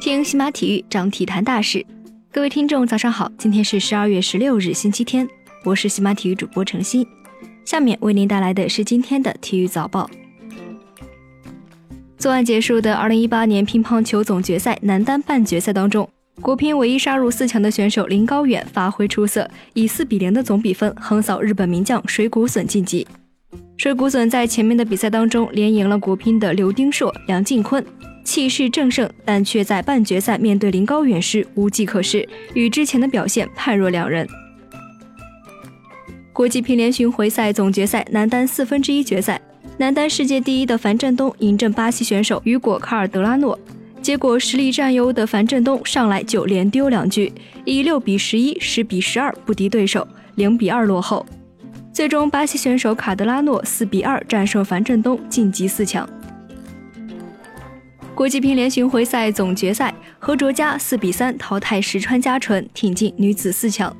听喜马体育，涨体坛大事。各位听众，早上好！今天是十二月十六日，星期天，我是喜马体育主播程鑫。下面为您带来的是今天的体育早报。昨晚结束的二零一八年乒乓球总决赛男单半决赛当中，国乒唯一杀入四强的选手林高远发挥出色，以四比零的总比分横扫日本名将水谷隼晋级。水谷隼在前面的比赛当中连赢了国乒的刘丁硕、梁靖昆，气势正盛，但却在半决赛面对林高远时无计可施，与之前的表现判若两人。国际乒联巡回赛总决赛男单四分之一决赛，男单世界第一的樊振东迎战巴西选手雨果·卡尔德拉诺，结果实力占优的樊振东上来就连丢两局，以六比十一、十比十二不敌对手，零比二落后。最终，巴西选手卡德拉诺四比二战胜樊振东，晋级四强。国际乒联巡回赛总决赛，何卓佳四比三淘汰石川佳纯，挺进女子四强。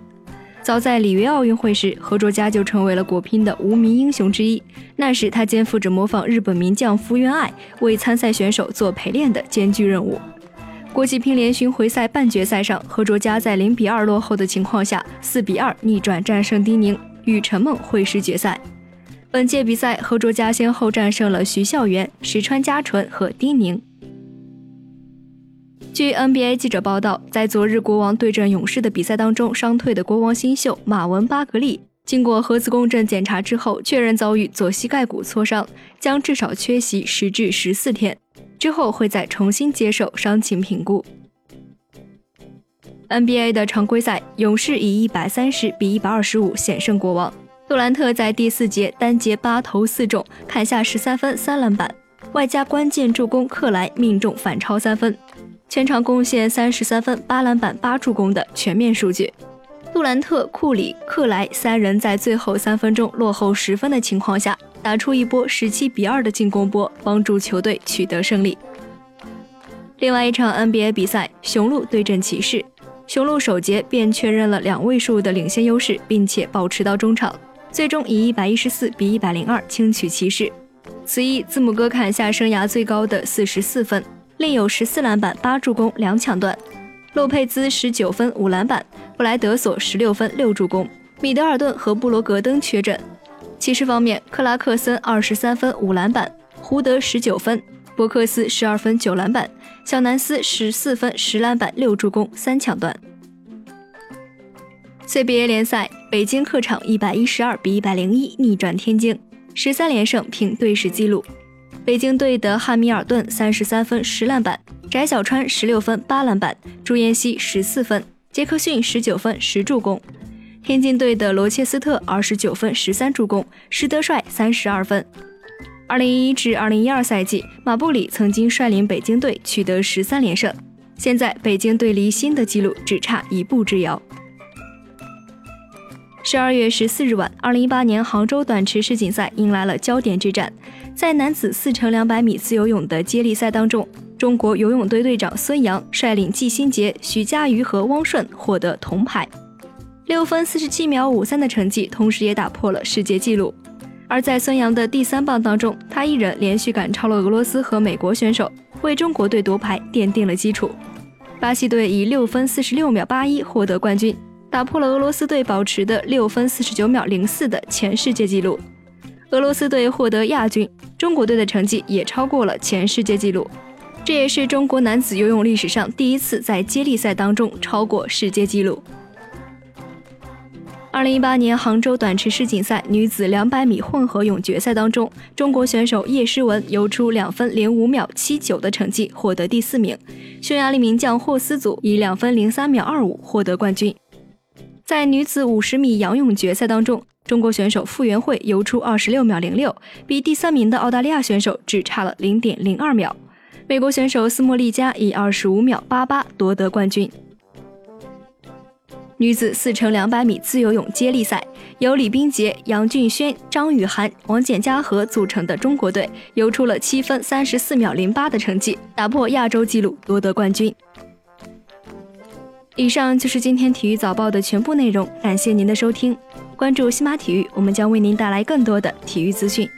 早在里约奥运会时，何卓佳就成为了国乒的无名英雄之一。那时，他肩负着模仿日本名将福原爱，为参赛选手做陪练的艰巨任务。国际乒联巡回赛半决赛上，何卓佳在零比二落后的情况下，四比二逆转战胜丁宁。与陈梦会师决赛。本届比赛，何卓佳先后战胜了徐孝元、石川佳纯和丁宁。据 NBA 记者报道，在昨日国王对阵勇士的比赛当中，伤退的国王新秀马文巴格利，经过核磁共振检查之后，确认遭遇左膝盖骨挫伤，将至少缺席十至十四天，之后会再重新接受伤情评估。NBA 的常规赛，勇士以一百三十比一百二十五险胜国王。杜兰特在第四节单节八投四中，砍下十三分、三篮板，外加关键助攻，克莱命中反超三分，全场贡献三十三分、八篮板、八助攻的全面数据。杜兰特、库里、克莱三人在最后三分钟落后十分的情况下，打出一波十七比二的进攻波，帮助球队取得胜利。另外一场 NBA 比赛，雄鹿对阵骑士。雄鹿首节便确认了两位数的领先优势，并且保持到中场，最终以一百一十四比一百零二轻取骑士。此役，字母哥砍下生涯最高的四十四分，另有十四篮板、八助攻、两抢断；洛佩兹十九分、五篮板；布莱德索十六分、六助攻；米德尔顿和布罗格登缺阵。骑士方面，克拉克森二十三分、五篮板；胡德十九分。博克斯十二分九篮板，小南斯十四分十篮板六助攻三抢断。CBA 联赛，北京客场一百一十二比一百零一逆转天津，十三连胜平队史纪录。北京队的汉密尔顿三十三分十篮板，翟小川十六分八篮板，朱彦西十四分，杰克逊十九分十助攻。天津队的罗切斯特二十九分十三助攻，施德帅三十二分。二零一一至二零一二赛季，马布里曾经率领北京队取得十三连胜。现在，北京队离新的纪录只差一步之遥。十二月十四日晚，二零一八年杭州短池世锦赛迎来了焦点之战。在男子四乘两百米自由泳的接力赛当中，中国游泳队队长孙杨率领季新杰、许家瑜和汪顺获得铜牌，六分四十七秒五三的成绩，同时也打破了世界纪录。而在孙杨的第三棒当中，他一人连续赶超了俄罗斯和美国选手，为中国队夺牌奠定了基础。巴西队以六分四十六秒八一获得冠军，打破了俄罗斯队保持的六分四十九秒零四的前世界纪录。俄罗斯队获得亚军，中国队的成绩也超过了前世界纪录，这也是中国男子游泳历史上第一次在接力赛当中超过世界纪录。二零一八年杭州短池世锦赛女子两百米混合泳决赛当中，中国选手叶诗文游出两分零五秒七九的成绩，获得第四名。匈牙利名将霍斯祖以两分零三秒二五获得冠军。在女子五十米仰泳决赛当中，中国选手傅园慧游出二十六秒零六，比第三名的澳大利亚选手只差了零点零二秒。美国选手斯莫利加以二十五秒八八夺得冠军。女子四乘两百米自由泳接力赛，由李冰洁、杨俊轩、张雨涵、王简嘉禾组成的中国队游出了七分三十四秒零八的成绩，打破亚洲纪录，夺得冠军。以上就是今天体育早报的全部内容，感谢您的收听。关注西马体育，我们将为您带来更多的体育资讯。